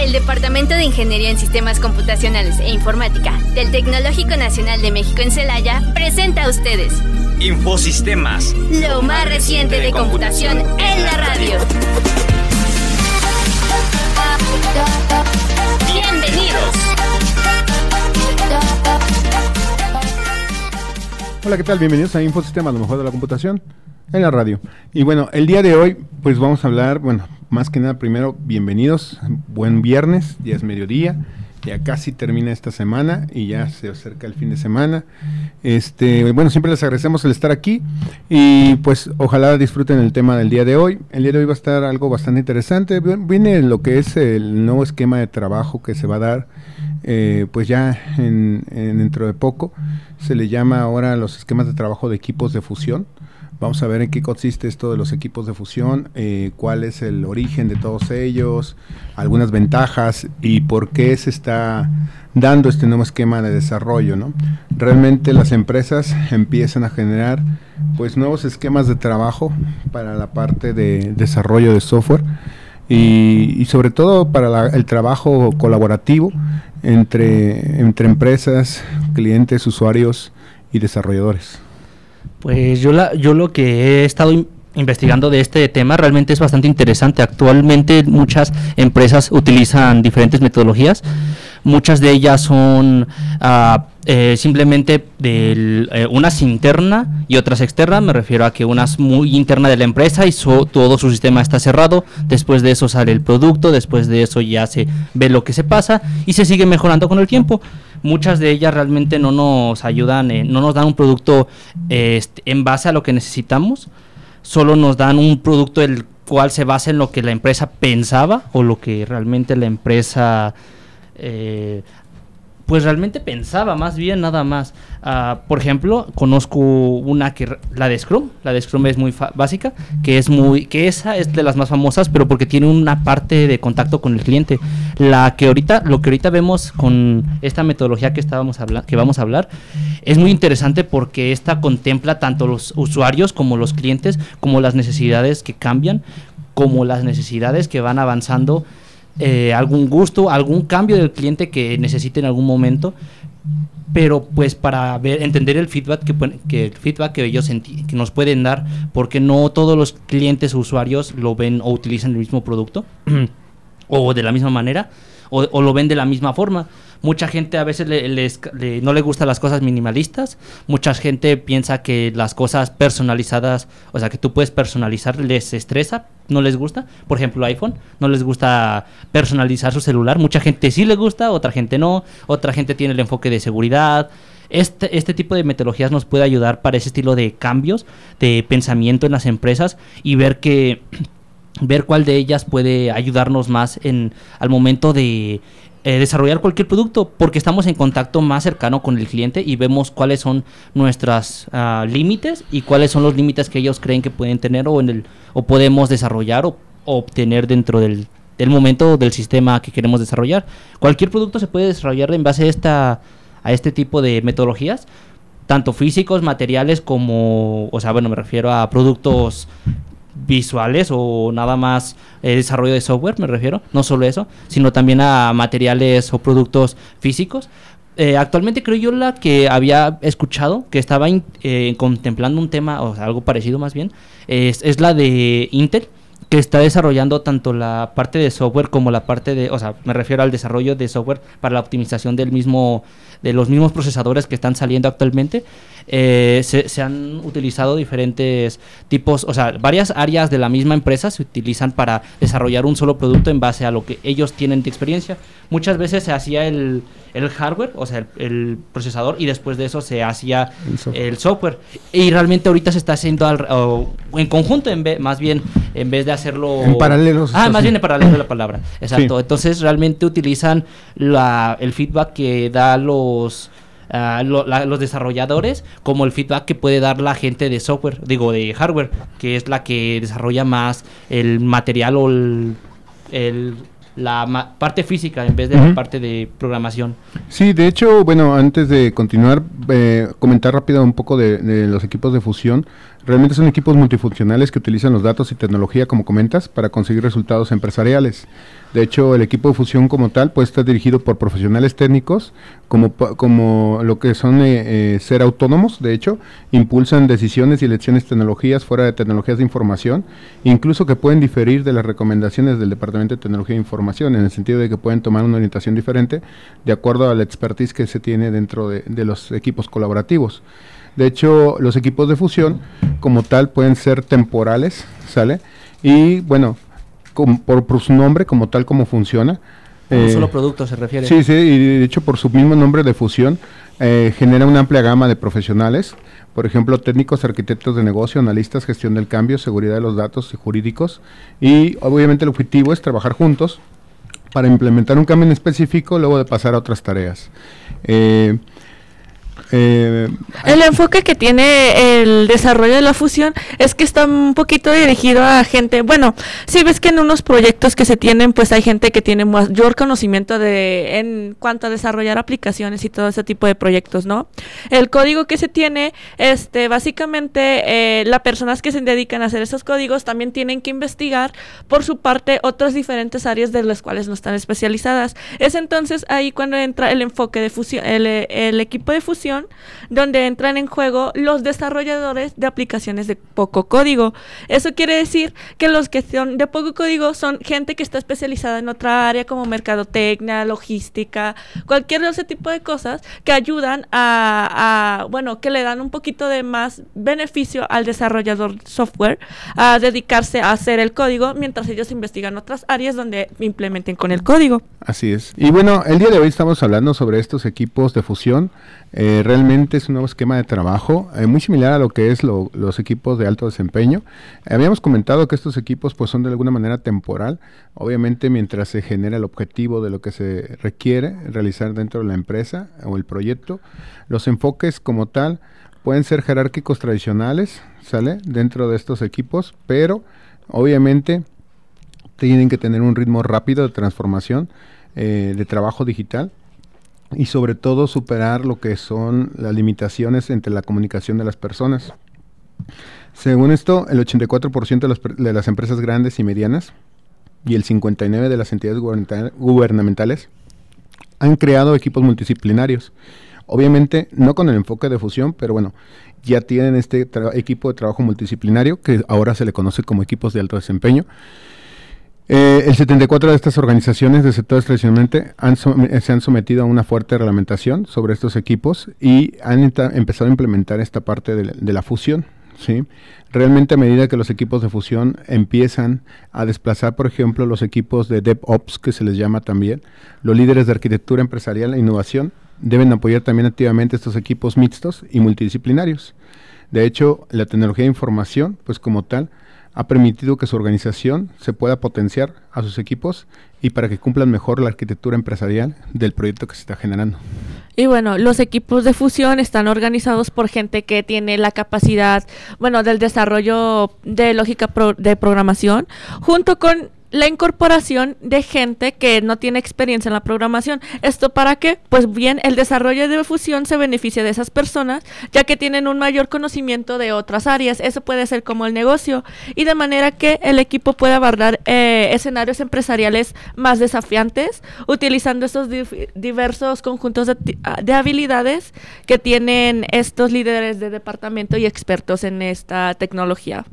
El Departamento de Ingeniería en Sistemas Computacionales e Informática del Tecnológico Nacional de México en Celaya presenta a ustedes Infosistemas, lo más reciente de computación en la radio. Bienvenidos. Hola, ¿qué tal? Bienvenidos a Infosistemas, lo mejor de la computación en la radio. Y bueno, el día de hoy, pues vamos a hablar, bueno, más que nada, primero, bienvenidos, buen viernes, ya es mediodía, ya casi termina esta semana y ya se acerca el fin de semana. Este, bueno, siempre les agradecemos el estar aquí y pues ojalá disfruten el tema del día de hoy. El día de hoy va a estar algo bastante interesante. Viene lo que es el nuevo esquema de trabajo que se va a dar, eh, pues ya en, dentro de poco. Se le llama ahora los esquemas de trabajo de equipos de fusión. Vamos a ver en qué consiste esto de los equipos de fusión, eh, cuál es el origen de todos ellos, algunas ventajas y por qué se está dando este nuevo esquema de desarrollo. ¿no? Realmente las empresas empiezan a generar pues nuevos esquemas de trabajo para la parte de desarrollo de software y, sobre todo para el trabajo colaborativo entre, entre empresas, clientes, usuarios y desarrolladores. Pues yo, la, yo lo que he estado investigando de este tema realmente es bastante interesante. Actualmente muchas empresas utilizan diferentes metodologías. Muchas de ellas son uh, eh, simplemente de eh, unas interna y otras externa. Me refiero a que una muy interna de la empresa y todo su sistema está cerrado. Después de eso sale el producto, después de eso ya se ve lo que se pasa y se sigue mejorando con el tiempo muchas de ellas realmente no nos ayudan, no nos dan un producto este, en base a lo que necesitamos, solo nos dan un producto el cual se basa en lo que la empresa pensaba o lo que realmente la empresa eh, pues realmente pensaba más bien nada más. Ah, por ejemplo, conozco una que la de Scrum, la de Scrum es muy básica, que es muy que esa es de las más famosas, pero porque tiene una parte de contacto con el cliente. La que ahorita lo que ahorita vemos con esta metodología que estábamos que vamos a hablar es muy interesante porque esta contempla tanto los usuarios como los clientes, como las necesidades que cambian, como las necesidades que van avanzando eh, algún gusto, algún cambio del cliente que necesite en algún momento, pero pues para ver, entender el feedback que, el feedback que ellos que nos pueden dar, porque no todos los clientes o usuarios lo ven o utilizan el mismo producto o de la misma manera o, lo ven de la misma forma. Mucha gente a veces no le gustan las cosas minimalistas. Mucha gente piensa que las cosas personalizadas, o sea, que tú puedes personalizar, les estresa, no les gusta. Por ejemplo, iPhone, no les gusta personalizar su celular. Mucha gente sí le gusta, otra gente no. Otra gente tiene el enfoque de seguridad. Este, este tipo de metodologías nos puede ayudar para ese estilo de cambios de pensamiento en las empresas y ver que ver cuál de ellas puede ayudarnos más en al momento de eh, desarrollar cualquier producto porque estamos en contacto más cercano con el cliente y vemos cuáles son nuestros ah, límites y cuáles son los límites que ellos creen que pueden tener o en el o podemos desarrollar o, obtener dentro del, del, momento del sistema que queremos desarrollar. Cualquier producto se puede desarrollar en base a esta a este tipo de metodologías tanto físicos, materiales como, o sea, bueno, me refiero a productos visuales o nada más eh, desarrollo de software, me refiero, no solo eso, sino también a materiales o productos físicos. Eh, actualmente creo yo la que había escuchado, que estaba eh, contemplando un tema, o algo parecido más bien, es, es la de Intel, que está desarrollando tanto la parte de software como la parte de, o sea, me refiero al desarrollo de software para la optimización del mismo, de los mismos procesadores que están saliendo actualmente. Eh, se, han utilizado diferentes tipos, o sea, varias áreas de la misma empresa se utilizan para desarrollar un solo producto en base a lo que ellos tienen de experiencia. Muchas veces se hacía el, hardware, o sea, el, procesador, y después de eso se hacía el software. Y realmente ahorita se está haciendo en conjunto, en vez, más bien, en vez de hacerlo... En paralelo. Ah, más bien en paralelo la palabra. Exacto. Entonces realmente utilizan la, el feedback que da los los desarrolladores como el feedback que puede dar la gente de software, digo, de hardware, que es la que desarrolla más el material o el, la parte física en vez de la parte de programación. Sí, de hecho, bueno, antes de continuar, eh, comentar rápido un poco de, los equipos de fusión. Realmente son equipos multifuncionales que utilizan los datos y tecnología, como comentas, para conseguir resultados empresariales. De hecho, el equipo de fusión como tal puede estar dirigido por profesionales técnicos, como, como lo que son eh, eh, ser autónomos, de hecho, impulsan decisiones y elecciones tecnologías fuera de tecnologías de información, incluso que pueden diferir de las recomendaciones del Departamento de Tecnología de Información, en el sentido de que pueden tomar una orientación diferente de acuerdo a la expertise que se tiene dentro de, de los equipos colaborativos. De hecho, los equipos de fusión como tal pueden ser temporales, ¿sale? Y bueno, por, su nombre, como tal como funciona. un eh, solo producto se refiere. Sí, sí, y de hecho por su mismo nombre de fusión eh, genera una amplia gama de profesionales, por ejemplo, técnicos, arquitectos de negocio, analistas, gestión del cambio, seguridad de los datos y jurídicos. Y obviamente el objetivo es trabajar juntos para implementar un cambio en específico, luego de pasar a otras tareas. Eh, eh, el enfoque que tiene el desarrollo de la fusión es que está un poquito dirigido a gente, bueno, si ves que en unos proyectos que se tienen, pues hay gente que tiene mayor conocimiento de en cuanto a desarrollar aplicaciones y todo ese tipo de proyectos, ¿no? El código que se tiene, este, básicamente eh, las personas que se dedican a hacer esos códigos también tienen que investigar por su parte otras diferentes áreas de las cuales no están especializadas. Es entonces ahí cuando entra el enfoque de fusión, el equipo de fusión donde entran en juego los desarrolladores de aplicaciones de poco código. Eso quiere decir que los que son de poco código son gente que está especializada en otra área como mercadotecnia, logística, cualquier ese tipo de cosas que ayudan a, bueno, que le dan un poquito de más beneficio al desarrollador software a dedicarse a hacer el código mientras ellos investigan otras áreas donde implementen con el código. Así es. Y bueno, el día de hoy estamos hablando sobre estos equipos de fusión. Eh, realmente es un nuevo esquema de trabajo, eh, muy similar a lo que es los equipos de alto desempeño. habíamos comentado que estos equipos pues son de alguna manera temporal, obviamente mientras se genera el objetivo de lo que se requiere realizar dentro de la empresa o el proyecto. Los enfoques como tal pueden ser jerárquicos tradicionales, ¿sale? Dentro de estos equipos, pero obviamente tienen que tener un ritmo rápido de transformación eh, de trabajo digital y sobre todo superar lo que son las limitaciones entre la comunicación de las personas. Según esto, el 84% de, las, de las empresas grandes y medianas y el 59% de las entidades gubernamentales han creado equipos multidisciplinarios. Obviamente no con el enfoque de fusión, pero bueno, ya tienen este equipo de trabajo multidisciplinario que ahora se le conoce como equipos de alto desempeño eh, el 74 de estas organizaciones de sectores tradicionalmente eh, se han sometido a una fuerte reglamentación sobre estos equipos y han empezado a implementar esta parte de, la fusión. ¿sí? Realmente a medida que los equipos de fusión empiezan a desplazar, por ejemplo, los equipos de DevOps, que se les llama también, los líderes de arquitectura empresarial e innovación deben apoyar también activamente estos equipos mixtos y multidisciplinarios. De hecho, la tecnología de información, pues como tal, ha permitido que su organización se pueda potenciar a sus equipos y para que cumplan mejor la arquitectura empresarial del proyecto que se está generando. Y bueno, los equipos de fusión están organizados por gente que tiene la capacidad, bueno, del desarrollo de lógica de programación, junto con la incorporación de gente que no tiene experiencia en la programación. ¿Esto para qué? Pues bien, el desarrollo de fusión se beneficia de esas personas, ya que tienen un mayor conocimiento de otras áreas. Eso puede ser como el negocio. Y de manera que el equipo pueda abordar eh, escenarios empresariales más desafiantes, utilizando estos diversos conjuntos de, de habilidades que tienen estos líderes de departamento y expertos en esta tecnología.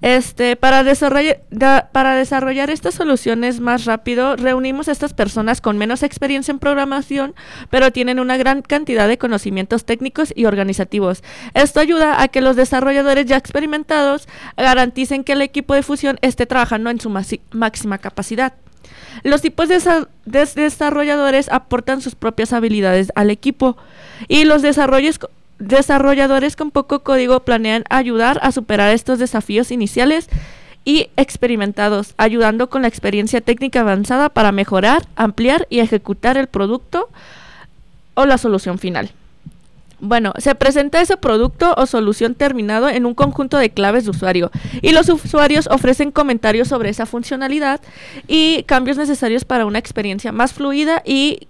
Este, para, desarrollar, estas soluciones más rápido, reunimos a estas personas con menos experiencia en programación, pero tienen una gran cantidad de conocimientos técnicos y organizativos. Esto ayuda a que los desarrolladores ya experimentados garanticen que el equipo de fusión esté trabajando en su máxima capacidad. Los tipos de, desarrolladores aportan sus propias habilidades al equipo y los desarrollos desarrolladores con poco código planean ayudar a superar estos desafíos iniciales y experimentados, ayudando con la experiencia técnica avanzada para mejorar, ampliar y ejecutar el producto o la solución final. Bueno, se presenta ese producto o solución terminado en un conjunto de claves de usuario y los usuarios ofrecen comentarios sobre esa funcionalidad y cambios necesarios para una experiencia más fluida y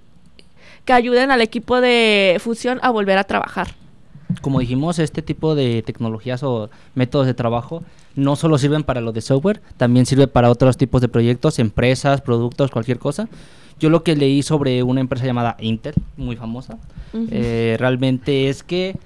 que ayuden al equipo de fusión a volver a trabajar. Como dijimos, este tipo de tecnologías o métodos de trabajo no solo sirven para lo de software, también sirve para otros tipos de proyectos, empresas, productos, cualquier cosa. Yo lo que leí sobre una empresa llamada Intel, muy famosa, eh, realmente es que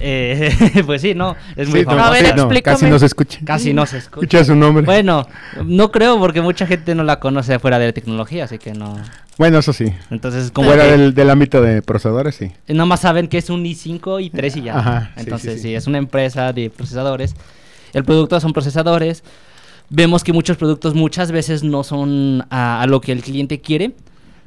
eh, pues sí, no, es muy Sí, no, famosa. A ver, sí, no, explícame. casi no se escucha. Casi no se escucha. Escucha su nombre. Bueno, Bueno, no creo porque mucha gente no la conoce fuera de la tecnología, así que no. eso sí. Entonces, como Fuera que del, del ámbito de procesadores, sí. nomás saben que es un i5 y 3 y ya. Ajá, sí, Entonces, sí, sí, sí. es una empresa de procesadores. El producto son procesadores. Vemos que muchos productos muchas veces no son a, a lo que el cliente quiere.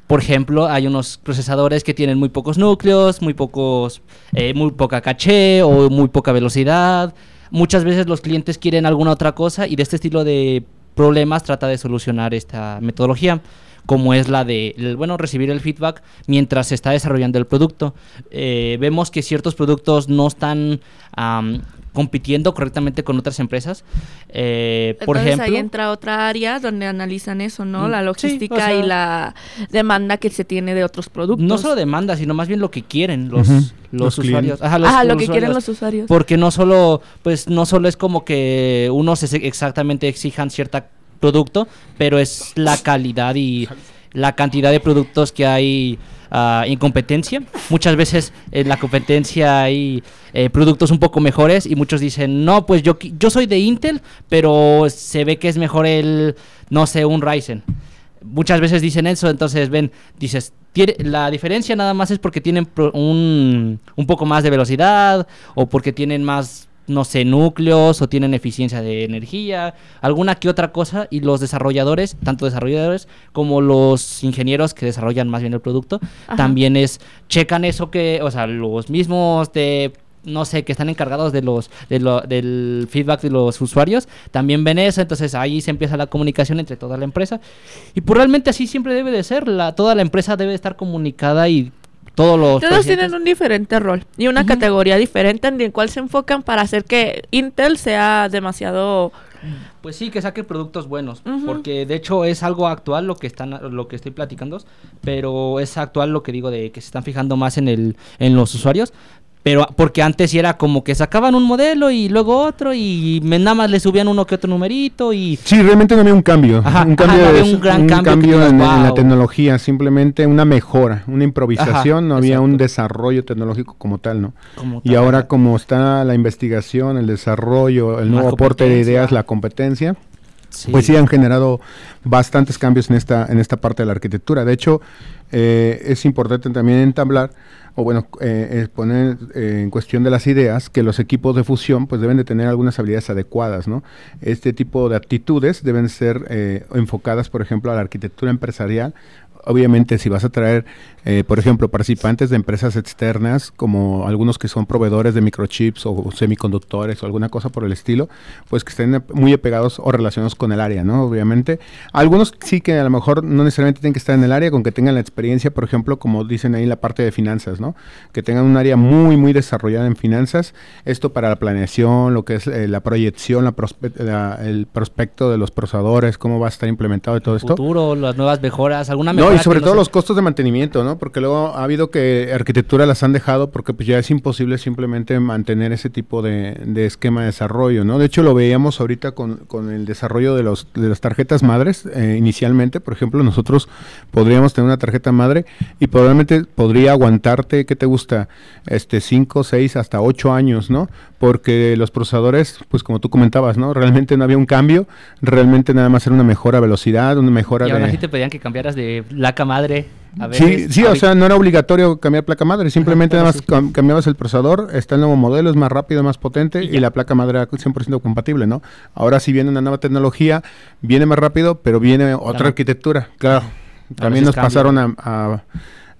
Por ejemplo, hay unos procesadores que tienen muy pocos núcleos, muy pocos, eh, muy poca caché o muy poca velocidad. Muchas veces los clientes quieren alguna otra cosa y de este estilo de problemas trata de solucionar esta metodología, como es la de, bueno, recibir el feedback mientras se está desarrollando el producto. Eh, vemos que ciertos productos no están am, compitiendo correctamente con otras empresas. Eh, por Entonces ejemplo, ahí entra otra área donde analizan eso, ¿no? Mm, La sí, logística o sea- y la demanda que se tiene de otros productos. no solo demanda, sino más bien lo que quieren los, Ujú, los, los usuarios. Ajá, los- Ah, lo los que quieren los usuarios. Porque no solo, pues no solo es como que unos exactamente exijan cierto producto, pero es la calidad y la cantidad de productos que hay ah, en competencia. Muchas veces en la competencia hay eh, productos un poco mejores y muchos dicen, no, pues yo, yo soy de Intel, pero se ve que es mejor el, no sé, un Ryzen muchas veces dicen eso, entonces ven, dices, la diferencia nada más es porque tienen un, un poco más de velocidad o porque tienen más, no sé, núcleos o tienen eficiencia de energía, alguna que otra cosa y los desarrolladores, tanto desarrolladores como los ingenieros que desarrollan más bien el producto, Ajá. también es, checan eso que, o sea, los mismos de no sé, que están encargados de los de lo- del feedback de los usuarios, también ven eso, entonces ahí se empieza la comunicación entre toda la empresa. Y pues realmente así siempre debe de ser, la, toda la empresa debe estar comunicada y todos los... Todos tienen un diferente rol y una Ujú. categoría diferente en el cual se enfocan para hacer que Intel sea demasiado... Pues sí, que saque productos buenos, Ujú. porque de hecho es algo actual lo que están lo que estoy platicando, pero es actual lo que digo de que se están fijando más en el en los usuarios, pero porque antes sí era como que sacaban un modelo y luego otro y me- nada más le subían uno que otro numerito y Sí, realmente no había un cambio. Ajá, un ajá, cambio, no había un gran cambio que en, digas, en la "Wow". tecnología, simplemente una mejora, una improvisación, Ajá, no había un desarrollo tecnológico como tal, ¿no? como Y tal, ahora como está la investigación, el desarrollo, el nuevo aporte de ideas, la competencia, Sí. pues sí han generado bastantes cambios en esta, en esta parte de la arquitectura. De hecho, eh, es importante también entablar, o bueno, eh, poner eh, en cuestión de las ideas, que los equipos de fusión pues deben de tener algunas habilidades adecuadas, ¿no? Este tipo de actitudes deben ser enfocadas, por ejemplo, a la arquitectura empresarial, obviamente si vas a traer, eh, por ejemplo, participantes de empresas externas, como algunos que son proveedores de microchips o semiconductores o alguna cosa por el estilo, pues que estén muy apegados o relacionados con el área, ¿no? Obviamente. Algunos sí que a lo mejor no necesariamente tienen que estar en el área, con que tengan la experiencia, por ejemplo, como dicen ahí la parte de finanzas, ¿no? Que tengan un área muy, muy desarrollada en finanzas. Esto para la planeación, lo que es eh, la proyección, la prospe- la- el prospecto de los procesadores, cómo va a estar implementado y todo esto. futuro, las nuevas mejoras, alguna No, mejora y sobre todo los costos de mantenimiento, ¿no? Porque luego ha habido que arquitectura las han dejado porque pues ya es imposible simplemente mantener ese tipo de, de esquema de desarrollo, ¿no? De hecho lo veíamos ahorita con, con el desarrollo de, los, de las tarjetas madres eh, inicialmente, por ejemplo, nosotros podríamos tener una tarjeta madre y probablemente podría aguantarte, ¿qué te gusta? Este 5, 6, hasta 8 años, ¿no? Porque los procesadores, pues como tú comentabas, ¿no? Realmente no había un cambio, realmente nada más era una mejora de velocidad, una mejora Y aún de... así te pedían que cambiaras de placa madre. A Sí, veces, sí, o ahorita- sea, no era obligatorio cambiar placa madre, simplemente nada más sí. cam- cambiabas el procesador, está el nuevo modelo, es más rápido, más potente Y la placa madre era 100% compatible, ¿no? Ahora sí viene una nueva tecnología, viene más rápido, pero viene otra Claro. arquitectura, claro. También nos pasaron a, a-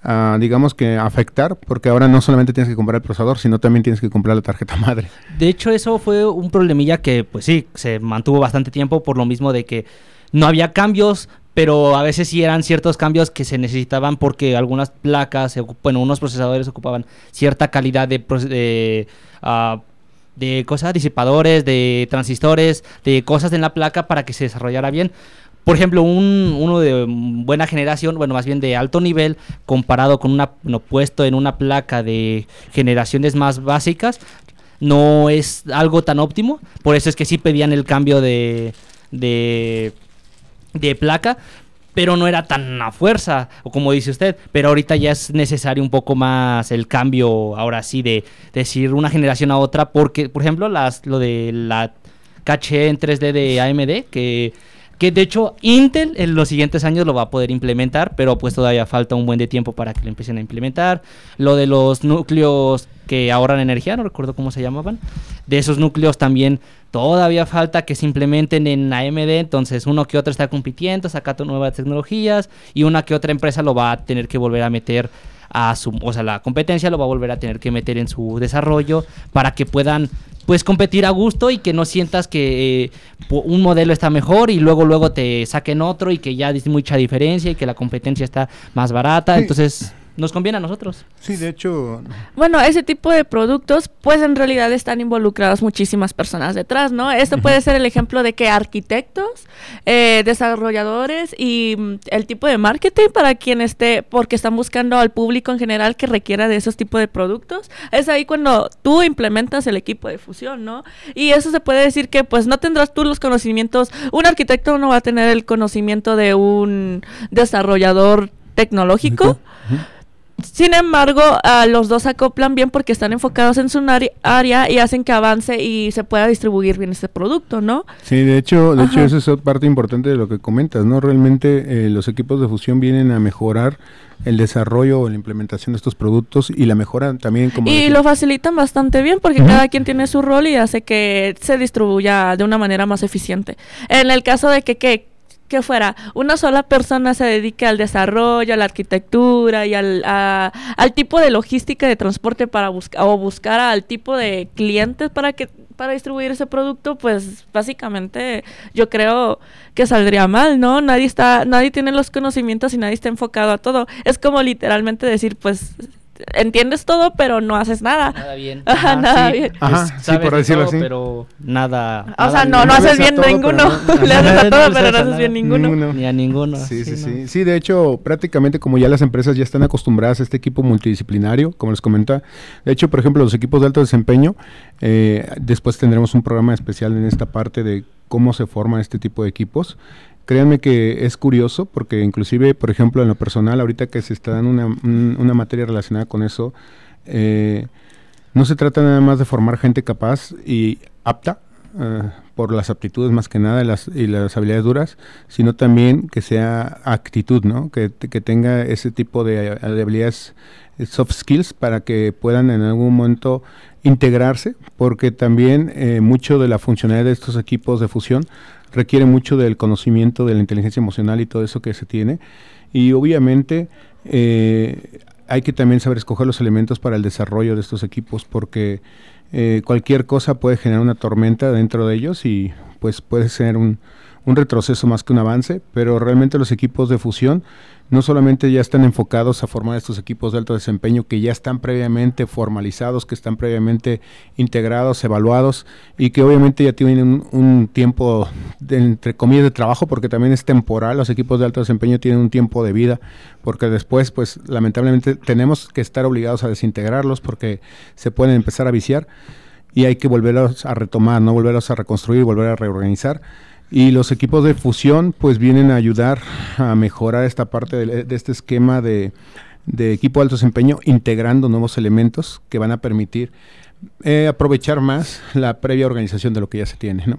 a, digamos que afectar, porque ahora no solamente tienes que comprar el procesador, sino también tienes que comprar la tarjeta madre. De hecho, eso fue un problemilla que, pues sí, se mantuvo bastante tiempo por lo mismo de que no había cambios, pero a veces sí eran ciertos cambios que se necesitaban porque algunas placas, bueno, unos procesadores ocupaban cierta calidad de, de, de cosas, disipadores, de transistores, de cosas en la placa para que se desarrollara bien. por ejemplo, un, uno de buena generación, bueno, más bien de alto nivel, comparado con una, no, puesto en una placa de generaciones más básicas, no es algo tan óptimo. Por eso es que sí pedían el cambio de, de placa, pero no era tan a fuerza, o como dice usted, pero ahorita ya es necesario un poco más el cambio, ahora sí, de decir una generación a otra, porque, por ejemplo, las, lo de la caché en 3D de AMD, que que de hecho Intel en los siguientes años lo va a poder implementar, pero pues todavía falta un buen de tiempo para que lo empiecen a implementar. Lo de los núcleos que ahorran energía, no recuerdo cómo se llamaban, de esos núcleos también todavía falta que se implementen en AMD, entonces uno que otro está compitiendo, sacando nuevas tecnologías y una que otra empresa lo va a tener que volver a meter a su, o sea, la competencia lo va a volver a tener que meter en su desarrollo para que puedan pues competir a gusto y que no sientas que eh, un modelo está mejor y luego luego te saquen otro y que ya hay mucha diferencia y que la competencia está más barata, entonces nos conviene a nosotros. Sí, de hecho. Bueno, ese tipo de productos, pues en realidad están involucradas muchísimas personas detrás, ¿no? Esto puede ser el ejemplo de que arquitectos, eh, desarrolladores y mm, el tipo de marketing para quien esté, porque están buscando al público en general que requiera de esos tipos de productos. Es ahí cuando tú implementas el equipo de fusión, ¿no? Y eso se puede decir que pues no tendrás tú los conocimientos, un arquitecto no va a tener el conocimiento de un desarrollador tecnológico. Sin embargo, los dos acoplan bien porque están enfocados en su área y hacen que avance y se pueda distribuir bien este producto, ¿no? Sí, de hecho, de hecho eso es parte importante de lo que comentas, ¿no? Realmente eh, los equipos de fusión vienen a mejorar el desarrollo o la implementación de estos productos y la mejora también como y lo facilitan bastante bien porque cada quien tiene su rol y hace que se distribuya de una manera más eficiente en el caso de que, que que fuera una sola persona se dedique al desarrollo, a la arquitectura y al, al tipo de logística de transporte para buscar o buscar al tipo de clientes para que para distribuir ese producto, pues básicamente yo creo que saldría mal, ¿no? Nadie está, nadie tiene los conocimientos y nadie está enfocado a todo. Es como literalmente decir, pues entiendes todo, pero no haces nada. Nada bien. Ajá, nada bien. Ajá, sí, por decirlo así. Pero nada. O sea, no, no, haces bien ninguno. Le haces a todo, pero no haces bien ninguno. Ni a ninguno. Sí, sí, sí, sí. de hecho, prácticamente como ya las empresas ya están acostumbradas a este equipo multidisciplinario, como les comenta. De hecho, por ejemplo, los equipos de alto desempeño, eh, después tendremos un programa especial en esta parte de cómo se forman este tipo de equipos. Créanme que es curioso porque inclusive, por ejemplo, en lo personal, ahorita que se está dando una, una materia relacionada con eso, eh, no se trata nada más de formar gente capaz y apta eh, por las aptitudes más que nada y las, y las habilidades duras, sino también que sea actitud, ¿no? Que, que tenga ese tipo de, habilidades eh, soft skills para que puedan en algún momento integrarse, porque también mucho de la funcionalidad de estos equipos de fusión requiere mucho del conocimiento de la inteligencia emocional y todo eso que se tiene. Y obviamente eh, hay que también saber escoger los elementos para el desarrollo de estos equipos porque eh, cualquier cosa puede generar una tormenta dentro de ellos y pues puede ser un, un retroceso más que un avance, pero realmente los equipos de fusión no solamente ya están enfocados a formar estos equipos de alto desempeño que ya están previamente formalizados, que están previamente integrados, evaluados y que obviamente ya tienen un, tiempo, de, entre comillas, de trabajo, porque también es temporal, los equipos de alto desempeño tienen un tiempo de vida, porque después, pues lamentablemente tenemos que estar obligados a desintegrarlos porque se pueden empezar a viciar y hay que volverlos a retomar, no volverlos a reconstruir, volver a reorganizar. Y los equipos de fusión pues vienen a ayudar a mejorar esta parte de, este esquema de, equipo de alto desempeño, integrando nuevos elementos que van a permitir eh, aprovechar más la previa organización de lo que ya se tiene. ¿no?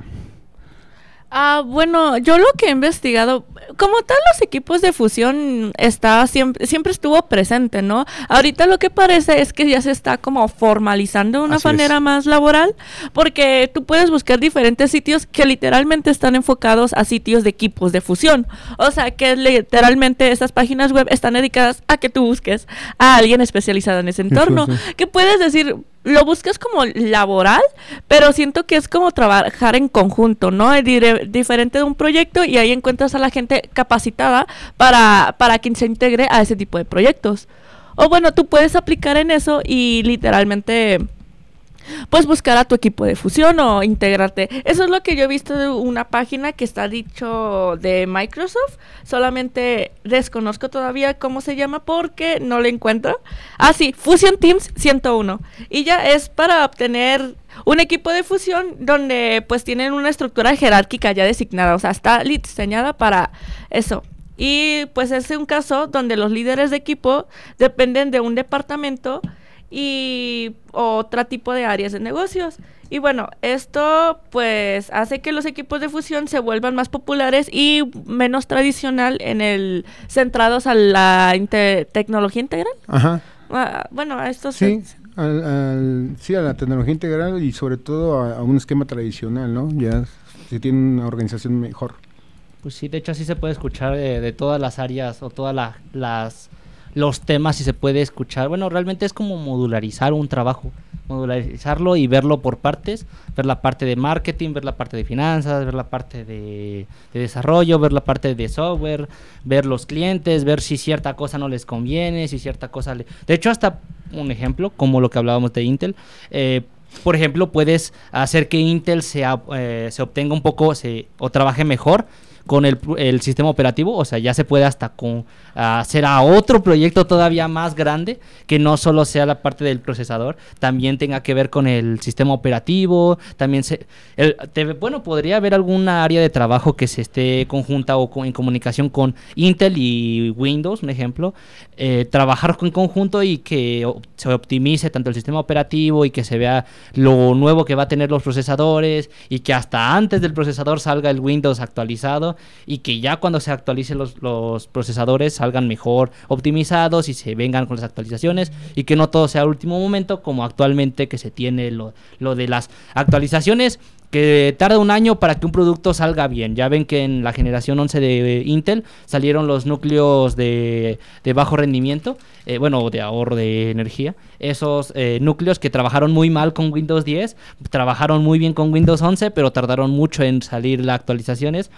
Ah, bueno, yo lo que he investigado, como tal los equipos de fusión está siempre, siempre estuvo presente, ¿no? Ahorita lo que parece es que ya se está como formalizando de una manera más laboral, porque tú puedes buscar diferentes sitios que literalmente están enfocados a sitios de equipos de fusión. O sea, que literalmente estas páginas web están dedicadas a que tú busques a alguien especializado en ese entorno. Que puedes decir, lo buscas como laboral, pero siento que es como trabajar en conjunto, ¿no? Es diferente de un proyecto y ahí encuentras a la gente capacitada para, para que se integre a ese tipo de proyectos. O bueno, tú puedes aplicar en eso y literalmente pues buscar a tu equipo de fusión o integrarte. Eso es lo que yo he visto de una página que está dicho de Microsoft. Solamente desconozco todavía cómo se llama porque no lo encuentro. Ah, sí, Fusion Teams 101. Y ya es para obtener un equipo de fusión donde pues tienen una estructura jerárquica ya designada. O sea, está diseñada para eso. Y pues es un caso donde los líderes de equipo dependen de un departamento y otro tipo de áreas de negocios. Y bueno, esto pues hace que los equipos de fusión se vuelvan más populares y menos tradicional en el centrados a la tecnología integral. Ajá. Ah, bueno, a esto sí. sí, a la tecnología integral y sobre todo a, un esquema tradicional, ¿no? Ya se tiene una organización mejor. Pues sí, de hecho así se puede escuchar de, todas las áreas o todas las los temas y se puede escuchar. Bueno, realmente es como modularizar un trabajo, modularizarlo y verlo por partes, ver la parte de marketing, ver la parte de finanzas, ver la parte de, desarrollo, ver la parte de software, ver los clientes, ver si cierta cosa no les conviene, si cierta cosa le... De hecho, hasta un ejemplo, como lo que hablábamos de Intel, eh, por ejemplo, puedes hacer que Intel se, eh, se obtenga un poco se, o trabaje mejor con el, el, sistema operativo, o sea, ya se puede hasta con hacer a otro proyecto todavía más grande, que no solo sea la parte del procesador, también tenga que ver con el sistema operativo, también se, el, bueno, podría haber alguna área de trabajo que se esté conjunta o en comunicación con Intel y Windows, un ejemplo, eh, trabajar en conjunto y que se optimice tanto el sistema operativo y que se vea lo nuevo que va a tener los procesadores y que hasta antes del procesador salga el Windows actualizado y que ya cuando se actualicen los, procesadores salgan mejor optimizados y se vengan con las actualizaciones y que no todo sea al último momento como actualmente que se tiene lo, lo de las actualizaciones que tarda un año para que un producto salga bien. Ya ven que en la generación 11 de Intel salieron los núcleos de, de bajo rendimiento, eh, bueno, de ahorro de energía. Esos eh, núcleos que trabajaron muy mal con Windows 10, trabajaron muy bien con Windows 11, pero tardaron mucho en salir las actualizaciones.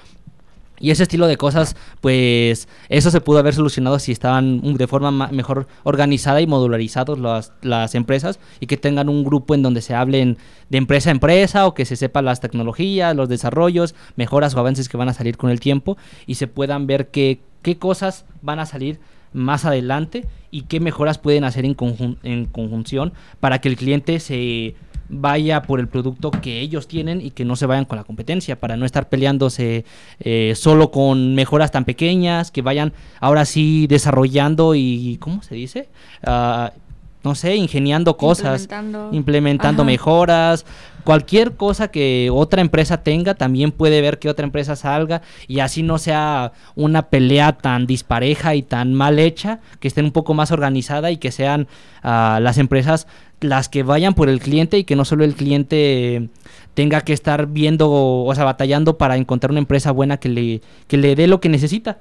Y ese estilo de cosas, pues eso se pudo haber solucionado si estaban de forma mejor organizada y modularizados las, las empresas y que tengan un grupo en donde se hablen de empresa a empresa o que se sepan las tecnologías, los desarrollos, mejoras o avances que van a salir con el tiempo y se puedan ver qué, qué cosas van a salir más adelante y qué mejoras pueden hacer en, en conjunción para que el cliente se vaya por el producto que ellos tienen y que no se vayan con la competencia, para no estar peleándose eh, solo con mejoras tan pequeñas, que vayan ahora sí desarrollando y, ¿cómo se dice? Uh, no sé, ingeniando cosas, implementando, implementando mejoras, cualquier cosa que otra empresa tenga, también puede ver que otra empresa salga y así no sea una pelea tan dispareja y tan mal hecha, que estén un poco más organizada y que sean uh, las empresas las que vayan por el cliente y que no solo el cliente tenga que estar viendo, o sea, batallando para encontrar una empresa buena que le, que le dé lo que necesita.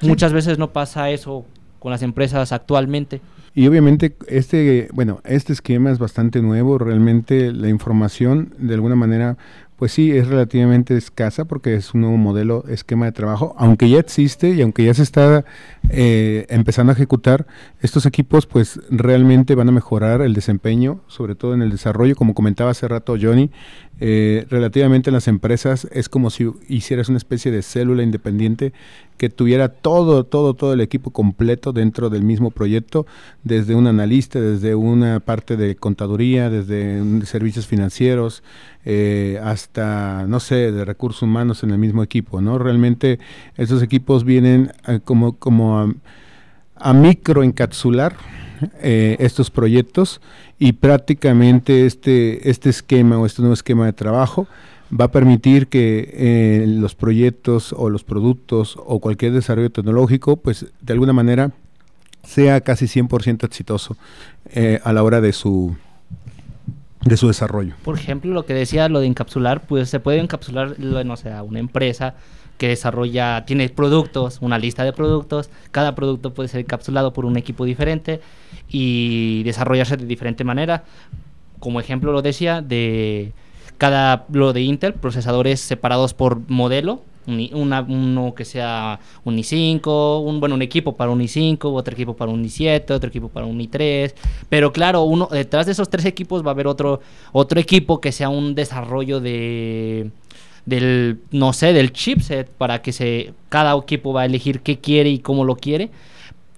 Muchas veces no pasa eso con las empresas actualmente. Y obviamente este, bueno, este esquema es bastante nuevo, realmente la información de alguna manera pues sí, es relativamente escasa porque es un nuevo modelo, esquema de trabajo, aunque ya existe y aunque ya se está eh, empezando a ejecutar, estos equipos pues realmente van a mejorar el desempeño, sobre todo en el desarrollo, como comentaba hace rato Johnny, eh, relativamente en las empresas es como si hicieras una especie de célula independiente que tuviera todo, todo, todo el equipo completo dentro del mismo proyecto, desde un analista, desde una parte de contaduría, desde servicios financieros, eh, hasta, no sé, de recursos humanos en el mismo equipo, ¿no? Realmente esos equipos vienen eh, como, como a, a microencapsular eh, estos proyectos y prácticamente este, este esquema o este nuevo esquema de trabajo va a permitir que eh, los proyectos o los productos o cualquier desarrollo tecnológico, pues de alguna manera sea casi 100% exitoso eh, a la hora de su de su desarrollo. Por ejemplo, lo que decía lo de encapsular, pues se puede encapsular, no sé, a una empresa que desarrolla, tiene productos, una lista de productos, cada producto puede ser encapsulado por un equipo diferente y desarrollarse de diferente manera. Como ejemplo lo decía, de cada lo de Intel, procesadores separados por modelo, una, uno que sea un i5, un, bueno, un equipo para un i5, otro equipo para un i7, otro equipo para un i3. Pero claro, uno, detrás de esos tres equipos va a haber otro, otro equipo que sea un desarrollo de del no sé del chipset para que se cada equipo va a elegir qué quiere y cómo lo quiere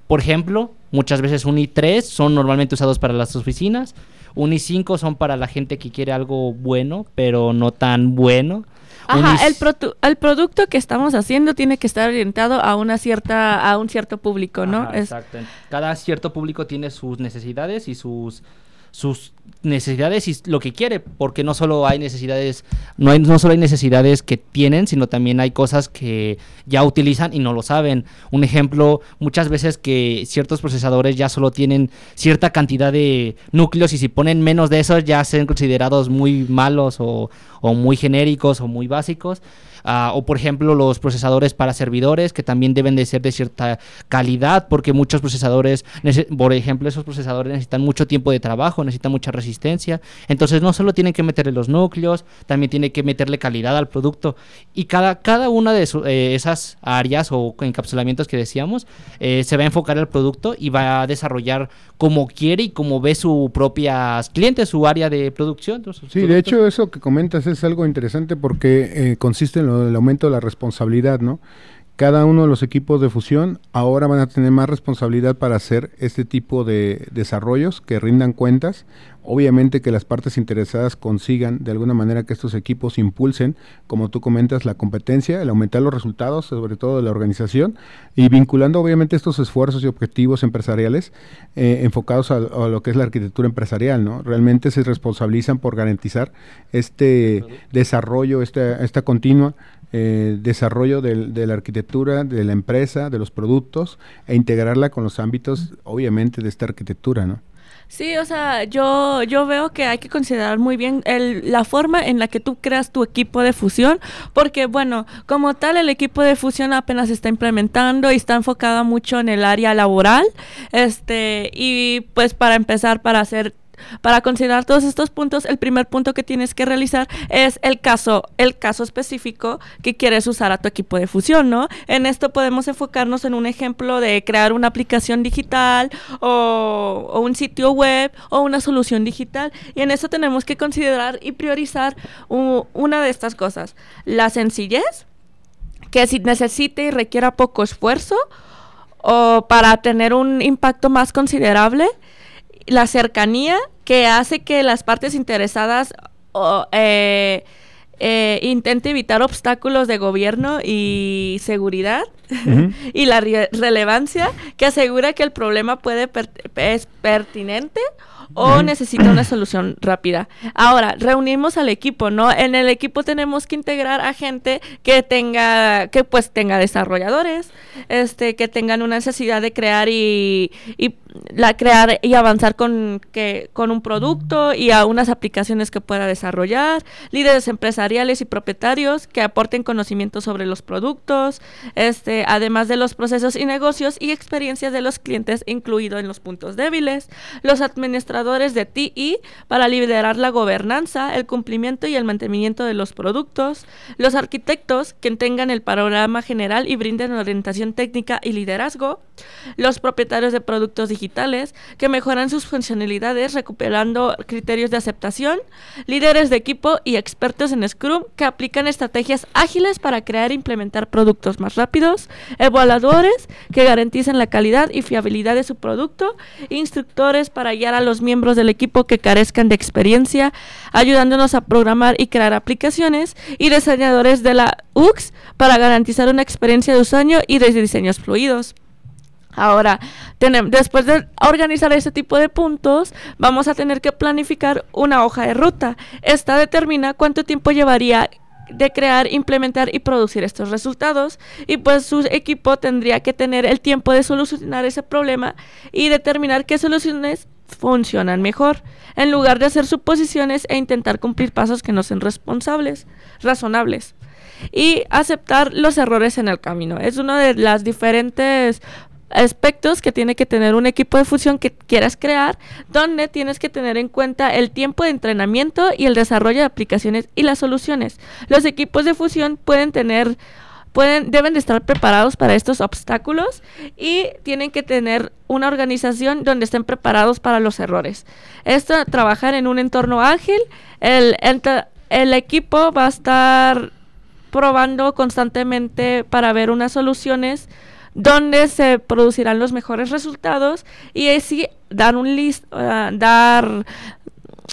por ejemplo muchas veces un i3 son normalmente usados para las oficinas un i5 son para la gente que quiere algo bueno pero no tan bueno Ajá, el, el producto que estamos haciendo tiene que estar orientado a una cierta a un cierto público, ¿no? Exacto. Cada cierto público tiene sus necesidades y sus sus necesidades y lo que quiere, porque no solo hay necesidades, no, no solo hay necesidades que tienen, sino también hay cosas que ya utilizan y no lo saben. Un ejemplo, muchas veces que ciertos procesadores ya solo tienen cierta cantidad de núcleos y si ponen menos de esos ya sean considerados muy malos o, o muy genéricos o muy básicos. Ah, o por ejemplo los procesadores para servidores que también deben de ser de cierta calidad porque muchos procesadores, por ejemplo esos procesadores necesitan mucho tiempo de trabajo, necesitan mucha resistencia, entonces no solo tienen que meterle los núcleos, también tienen que meterle calidad al producto. Y cada, cada una de eh, esas áreas o encapsulamientos que decíamos eh, se va a enfocar al producto y va a desarrollar como quiere y como ve su propia cliente, su área de producción. sí, de hecho eso que comentas es algo interesante porque eh, consiste en el aumento de la responsabilidad, ¿no? Cada uno de los equipos de fusión ahora van a tener más responsabilidad para hacer este tipo de desarrollos que rindan cuentas. Obviamente que las partes interesadas consigan de alguna manera que estos equipos impulsen, como tú comentas, la competencia, el aumentar los resultados, sobre todo de la organización, y vinculando obviamente estos esfuerzos y objetivos empresariales eh, enfocados a, a, lo que es la arquitectura empresarial, ¿no? Realmente se responsabilizan por garantizar este desarrollo, esta, esta continua eh, desarrollo de la arquitectura, de la empresa, de los productos e integrarla con los ámbitos, obviamente, de esta arquitectura, ¿no? Sí, o sea, yo, yo veo que hay que considerar muy bien el, la forma en la que tú creas tu equipo de fusión, porque bueno, como tal el equipo de fusión apenas se está implementando y está enfocado mucho en el área laboral, este, y pues para empezar, para hacer para considerar todos estos puntos, el primer punto que tienes que realizar es el caso, el caso específico que quieres usar a tu equipo de fusión, ¿no? En esto podemos enfocarnos en un ejemplo de crear una aplicación digital o, un sitio web o una solución digital. Y en eso tenemos que considerar y priorizar una de estas cosas. La sencillez, que si necesite y requiera poco esfuerzo, o para tener un impacto más considerable, la cercanía que hace que las partes interesadas eh, eh, intente evitar obstáculos de gobierno y seguridad y la relevancia que asegura que el problema puede es pertinente o necesita una solución rápida. Ahora, reunimos al equipo, ¿no? En el equipo tenemos que integrar a gente que tenga, que pues tenga desarrolladores, este, que tengan una necesidad de crear y, y la crear y avanzar con que con un producto y a unas aplicaciones que pueda desarrollar, líderes empresariales y propietarios que aporten conocimiento sobre los productos, este, además de los procesos y negocios y experiencias de los clientes incluido en los puntos débiles, los administradores de TI para liderar la gobernanza, el cumplimiento y el mantenimiento de los productos, los arquitectos que tengan el panorama general y brinden orientación técnica y liderazgo, los propietarios de productos digitales que mejoran sus funcionalidades recuperando criterios de aceptación, líderes de equipo y expertos en Scrum que aplican estrategias ágiles para crear e implementar productos más rápidos, evaluadores que garanticen la calidad y fiabilidad de su producto, instructores para guiar a los miembros del equipo que carezcan de experiencia, ayudándonos a programar y crear aplicaciones, y diseñadores de la UX para garantizar una experiencia de usuario y de diseños fluidos. Ahora, tenemos, después de organizar ese tipo de puntos, vamos a tener que planificar una hoja de ruta. Esta determina cuánto tiempo llevaría de crear, implementar y producir estos resultados y pues su equipo tendría que tener el tiempo de solucionar ese problema y determinar qué soluciones funcionan mejor, en lugar de hacer suposiciones e intentar cumplir pasos que no sean responsables, razonables y aceptar los errores en el camino. Es una de las diferentes aspectos que tiene que tener un equipo de fusión que quieras crear, donde tienes que tener en cuenta el tiempo de entrenamiento y el desarrollo de aplicaciones y las soluciones. Los equipos de fusión pueden tener pueden, deben de estar preparados para estos obstáculos y tienen que tener una organización donde estén preparados para los errores. Esto, trabajar en un entorno ágil, el, el equipo va a estar probando constantemente para ver unas soluciones donde se producirán los mejores resultados y así dar un list, uh, dar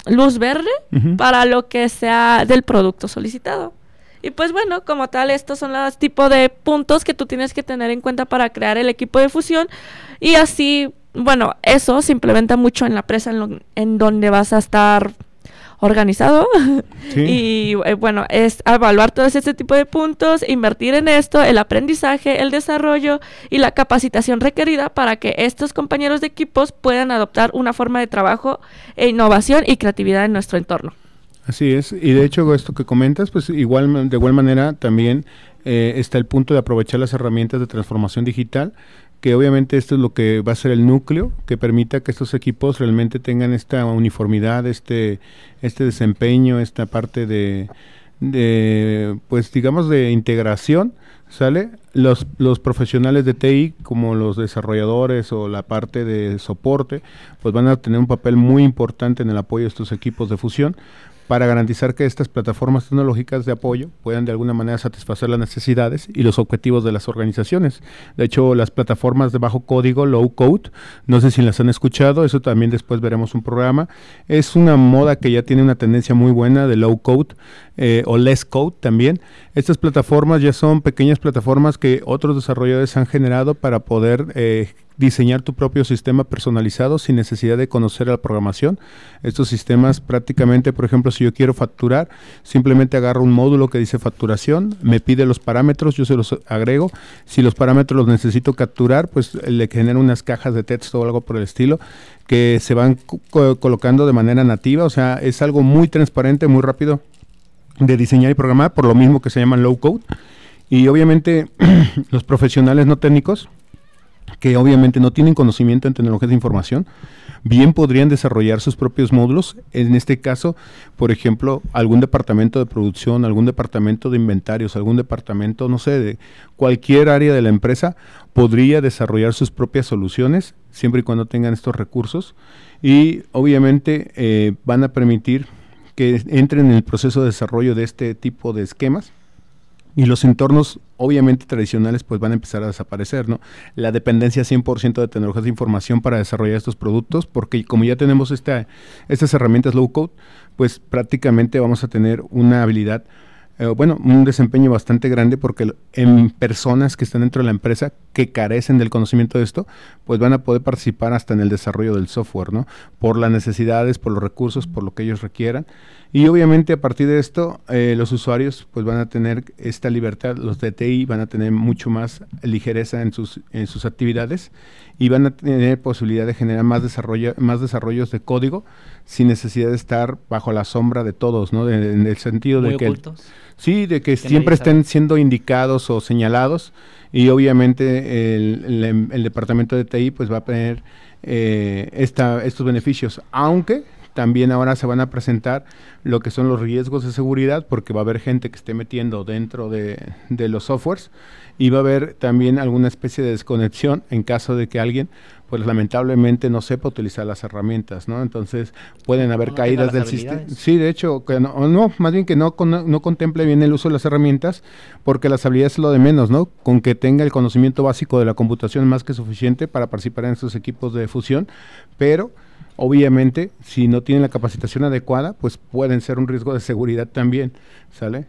luz verde para lo que sea del producto solicitado. Y pues bueno, como tal, estos son los tipos de puntos que tú tienes que tener en cuenta para crear el equipo de fusión. Y así, bueno, eso se implementa mucho en la presa en, en donde vas a estar organizado. Y eh, bueno, es evaluar todo ese tipo de puntos, invertir en esto, el aprendizaje, el desarrollo y la capacitación requerida para que estos compañeros de equipos puedan adoptar una forma de trabajo e innovación y creatividad en nuestro entorno. Así es, y de hecho esto que comentas, pues igual de igual manera también eh, está el punto de aprovechar las herramientas de transformación digital que obviamente esto es lo que va a ser el núcleo que permita que estos equipos realmente tengan esta uniformidad, este, este desempeño, esta parte de, de pues digamos de integración, ¿sale? Los, los profesionales de TI, como los desarrolladores o la parte de soporte, pues van a tener un papel muy importante en el apoyo de estos equipos de fusión, para garantizar que estas plataformas tecnológicas de apoyo puedan de alguna manera satisfacer las necesidades y los objetivos de las organizaciones. De hecho, las plataformas de bajo código, low code, no sé si las han escuchado, eso también después veremos un programa. Es una moda que ya tiene una tendencia muy buena de low code eh, o less code también. Estas plataformas ya son pequeñas plataformas que otros desarrolladores han generado para poder eh, diseñar tu propio sistema personalizado sin necesidad de conocer la programación. Estos sistemas prácticamente, por ejemplo, si yo quiero facturar, simplemente agarro un módulo que dice facturación, me pide los parámetros, yo se los agrego. Si los parámetros los necesito capturar, pues le genero unas cajas de texto o algo por el estilo que se van colocando de manera nativa, o sea, es algo muy transparente, muy rápido de diseñar y programar, por lo mismo que se llaman low code. Y obviamente los profesionales no técnicos que obviamente no tienen conocimiento en tecnologías de información, bien podrían desarrollar sus propios módulos. En este caso, por ejemplo, algún departamento de producción, algún departamento de inventarios, algún departamento, no sé, de cualquier área de la empresa, podría desarrollar sus propias soluciones, siempre y cuando tengan estos recursos. Y obviamente eh, van a permitir que entren en el proceso de desarrollo de este tipo de esquemas y los entornos obviamente tradicionales pues van a empezar a desaparecer, ¿no? La dependencia 100% de tecnologías de información para desarrollar estos productos, porque como ya tenemos esta, estas herramientas low code, pues prácticamente vamos a tener una habilidad eh, bueno, un desempeño bastante grande porque en personas que están dentro de la empresa que carecen del conocimiento de esto, pues van a poder participar hasta en el desarrollo del software, ¿no? Por las necesidades, por los recursos, por lo que ellos requieran. Y obviamente a partir de esto, eh, los usuarios pues van a tener esta libertad, los DTI van a tener mucho más ligereza en sus, en sus actividades y van a tener posibilidad de generar más, desarrollo, más desarrollos de código sin necesidad de estar bajo la sombra de todos, ¿no? en el sentido de que... sí, de que, siempre estén siendo indicados o señalados y obviamente el, el, departamento de TI pues va a tener eh, esta, estos beneficios, aunque también ahora se van a presentar lo que son los riesgos de seguridad, porque va a haber gente que esté metiendo dentro de, los softwares y va a haber también alguna especie de desconexión en caso de que alguien, pues lamentablemente no sepa utilizar las herramientas, ¿no? Entonces pueden haber caídas del sistema. Sí, de hecho, que no, no, más bien que no, no contemple bien el uso de las herramientas, porque las habilidades es lo de menos, ¿no? Con que tenga el conocimiento básico de la computación más que suficiente para participar en estos equipos de fusión, pero Obviamente, si no tienen la capacitación adecuada, pues pueden ser un riesgo de seguridad también, ¿sale?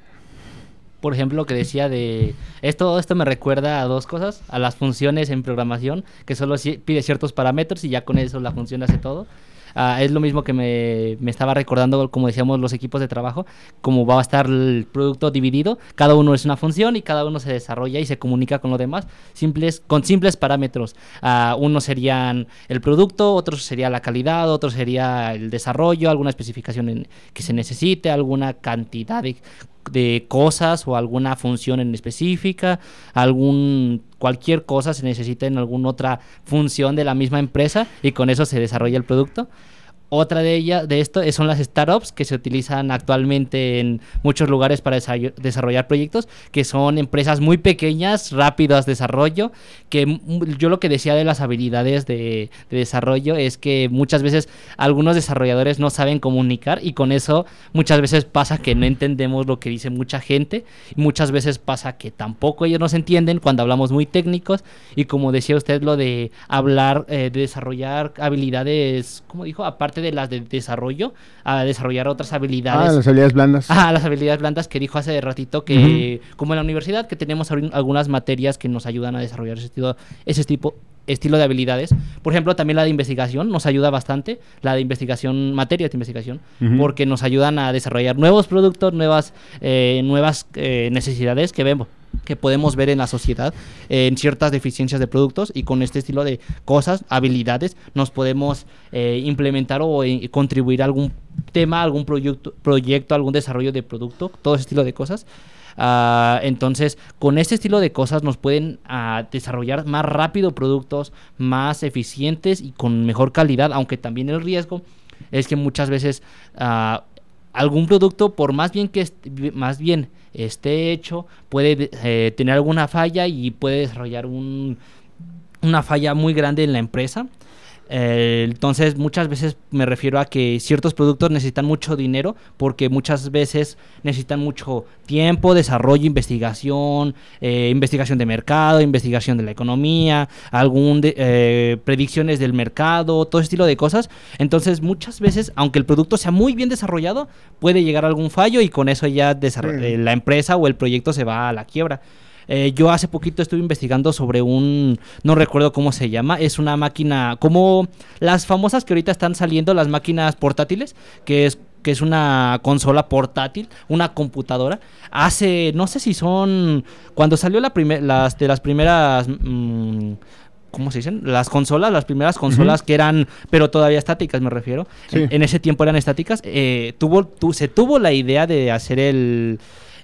Por ejemplo, lo que decía de esto, esto me recuerda a dos cosas, a las funciones en programación, que solo pide ciertos parámetros y ya con eso la función hace todo. Ah, es lo mismo que me, me, estaba recordando, como decíamos, los equipos de trabajo, como va a estar el producto dividido, cada uno es una función y cada uno se desarrolla y se comunica con los demás simples, con simples parámetros. Uh, uno serían el producto, otro sería la calidad, otro sería el desarrollo, alguna especificación en, que se necesite, alguna cantidad de de cosas o alguna función en específica, algún cualquier cosa se necesita en alguna otra función de la misma empresa y con eso se desarrolla el producto. Otra de ellas, de esto, son las startups que se utilizan actualmente en muchos lugares para desarrollar proyectos, que son empresas muy pequeñas, rápidas de desarrollo, que yo lo que decía de las habilidades de, desarrollo es que muchas veces algunos desarrolladores no saben comunicar y con eso muchas veces pasa que no entendemos lo que dice mucha gente, muchas veces pasa que tampoco ellos nos entienden cuando hablamos muy técnicos y como decía usted lo de hablar, eh, de desarrollar habilidades, como dijo, aparte de las de desarrollo a desarrollar otras habilidades. Ah, las habilidades blandas. Ah, las habilidades blandas que dijo hace ratito que, como en la universidad, que tenemos algunas materias que nos ayudan a desarrollar ese, estilo, ese tipo estilo de habilidades. Por ejemplo, también la de investigación nos ayuda bastante, la de investigación, materias de investigación, porque nos ayudan a desarrollar nuevos productos, nuevas, eh, nuevas eh, necesidades que vemos que podemos ver en la sociedad en ciertas deficiencias de productos y con este estilo de cosas, habilidades, nos podemos eh, implementar o contribuir a algún tema, algún proyecto, proyecto, algún desarrollo de producto, todo ese estilo de cosas. Ah, entonces, con este estilo de cosas nos pueden ah, desarrollar más rápido productos, más eficientes y con mejor calidad, aunque también el riesgo es que muchas veces ah, algún producto, por más bien que más bien esté hecho, puede eh, tener alguna falla y puede desarrollar un, una falla muy grande en la empresa. Eh, entonces muchas veces me refiero a que ciertos productos necesitan mucho dinero porque muchas veces necesitan mucho tiempo, desarrollo, investigación, eh, investigación de mercado, investigación de la economía, algún eh, predicciones del mercado, todo ese estilo de cosas. Entonces muchas veces, aunque el producto sea muy bien desarrollado, puede llegar a algún fallo y con eso ya la empresa o el proyecto se va a la quiebra. Eh, yo hace poquito estuve investigando sobre un, no recuerdo cómo se llama, es una máquina, como las famosas que ahorita están saliendo, las máquinas portátiles, que es que es una consola portátil, una computadora. Hace, no sé si son, cuando salió la las de las primeras... Mm, ¿cómo se dicen? Las consolas, las primeras consolas que eran, pero todavía estáticas me refiero. En, ese tiempo eran estáticas. Eh, tuvo, se tuvo la idea de hacer el,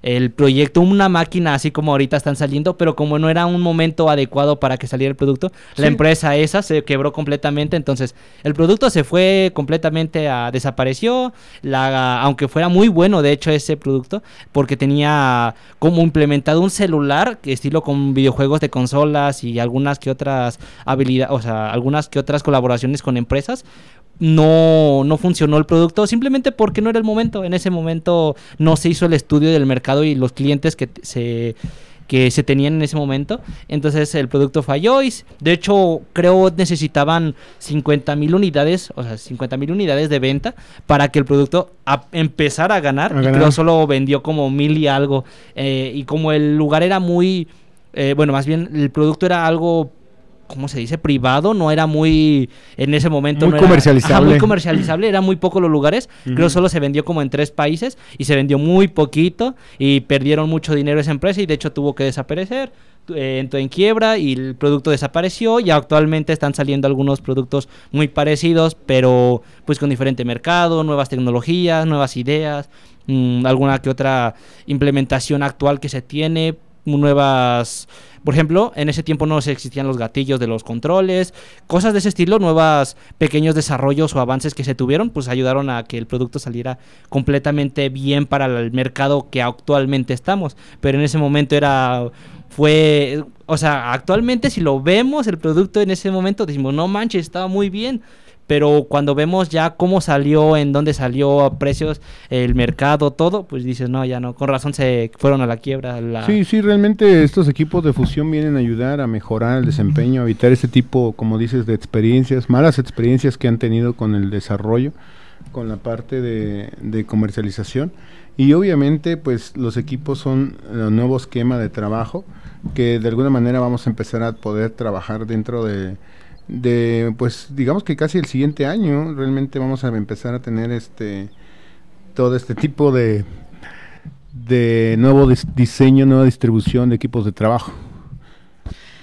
el proyecto, una máquina así como ahorita están saliendo, pero como no era un momento adecuado para que saliera el producto, la empresa esa se quebró completamente, entonces el producto se fue completamente a desapareció, la, aunque fuera muy bueno de hecho ese producto, porque tenía como implementado un celular estilo con videojuegos de consolas y algunas que otras habilidades, o sea, algunas que otras colaboraciones con empresas, no, no funcionó el producto simplemente porque no era el momento. En ese momento no se hizo el estudio del mercado y los clientes que se que se tenían en ese momento. Entonces el producto falló y de hecho creo necesitaban 50 mil unidades, o sea, 50 mil unidades de venta para que el producto empezara a ganar. Y creo solo vendió como mil y algo. Eh, y como el lugar era muy, eh, bueno, más bien el producto era algo ¿cómo se dice? Privado, no era muy, en ese momento... Muy comercializable. muy comercializable, eran muy pocos los lugares, creo solo se vendió como en tres países y se vendió muy poquito y perdieron mucho dinero esa empresa y de hecho tuvo que desaparecer, eh, entró en quiebra y el producto desapareció y actualmente están saliendo algunos productos muy parecidos, pero pues con diferente mercado, nuevas tecnologías, nuevas ideas, mm, alguna que otra implementación actual que se tiene, nuevas por ejemplo, en ese tiempo no existían los gatillos de los controles, cosas de ese estilo, nuevos pequeños desarrollos o avances que se tuvieron, pues ayudaron a que el producto saliera completamente bien para el mercado que actualmente estamos. Pero en ese momento era fue, o sea, actualmente si lo vemos el producto en ese momento decimos, no manches, estaba muy bien pero cuando vemos ya cómo salió, en dónde salió, a precios, el mercado, todo, pues dices, no, ya no, con razón se fueron a la quiebra. Sí, sí, realmente estos equipos de fusión vienen a ayudar a mejorar el desempeño, a evitar ese tipo, como dices, de experiencias, malas experiencias que han tenido con el desarrollo, con la parte de, de comercialización. Y obviamente, pues los equipos son el nuevo esquema de trabajo que de alguna manera vamos a empezar a poder trabajar dentro de de pues digamos que casi el siguiente año realmente vamos a empezar a tener este todo este tipo de de nuevo diseño, nueva distribución de equipos de trabajo.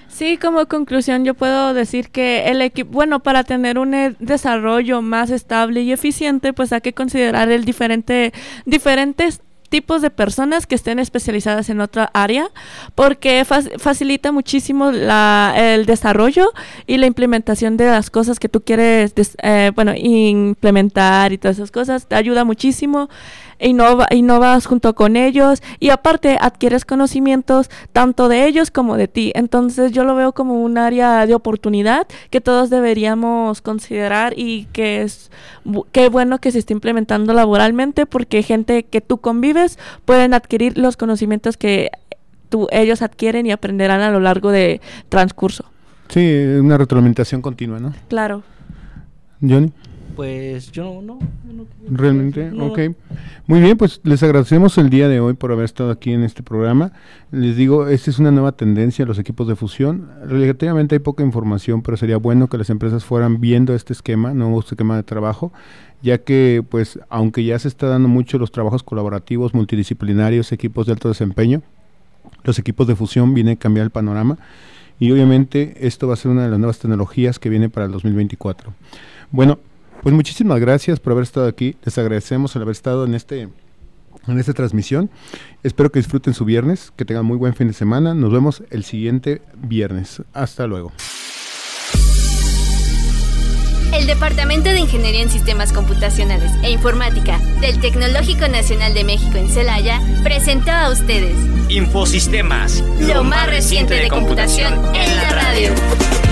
Sí, como conclusión yo puedo decir que el equipo, bueno, para tener un e-, desarrollo más estable y eficiente, pues hay que considerar el diferente, diferentes tipos de personas que estén especializadas en otra área porque facilita muchísimo la, el desarrollo y la implementación de las cosas que tú quieres, eh, bueno, implementar y todas esas cosas. Te ayuda muchísimo innova, innovas junto con ellos y aparte adquieres conocimientos tanto de ellos como de ti. Entonces yo lo veo como un área de oportunidad que todos deberíamos considerar y que es qué bueno que se esté implementando laboralmente porque gente que tú convives pueden adquirir los conocimientos que tú, ellos adquieren y aprenderán a lo largo de transcurso. Sí, una retroalimentación continua, ¿no? Claro. Johnny. Pues yo no. Realmente, ok. Muy bien, pues les agradecemos el día de hoy por haber estado aquí en este programa. Les digo, esta es una nueva tendencia, los equipos de fusión. Relativamente hay poca información, pero sería bueno que las empresas fueran viendo este esquema, nuevo esquema de trabajo, ya que, pues, aunque ya se está dando mucho los trabajos colaborativos, multidisciplinarios, equipos de alto desempeño, los equipos de fusión vienen a cambiar el panorama y obviamente esto va a ser una de las nuevas tecnologías que viene para el 2024. Bueno, pues muchísimas gracias por haber estado aquí. Les agradecemos el haber estado en este en esta transmisión. Espero que disfruten su viernes, que tengan muy buen fin de semana. Nos vemos el siguiente viernes. Hasta luego. El Departamento de Ingeniería en Sistemas Computacionales e Informática del Tecnológico Nacional de México en Celaya presentó a ustedes Infosistemas, lo más reciente de computación en la radio.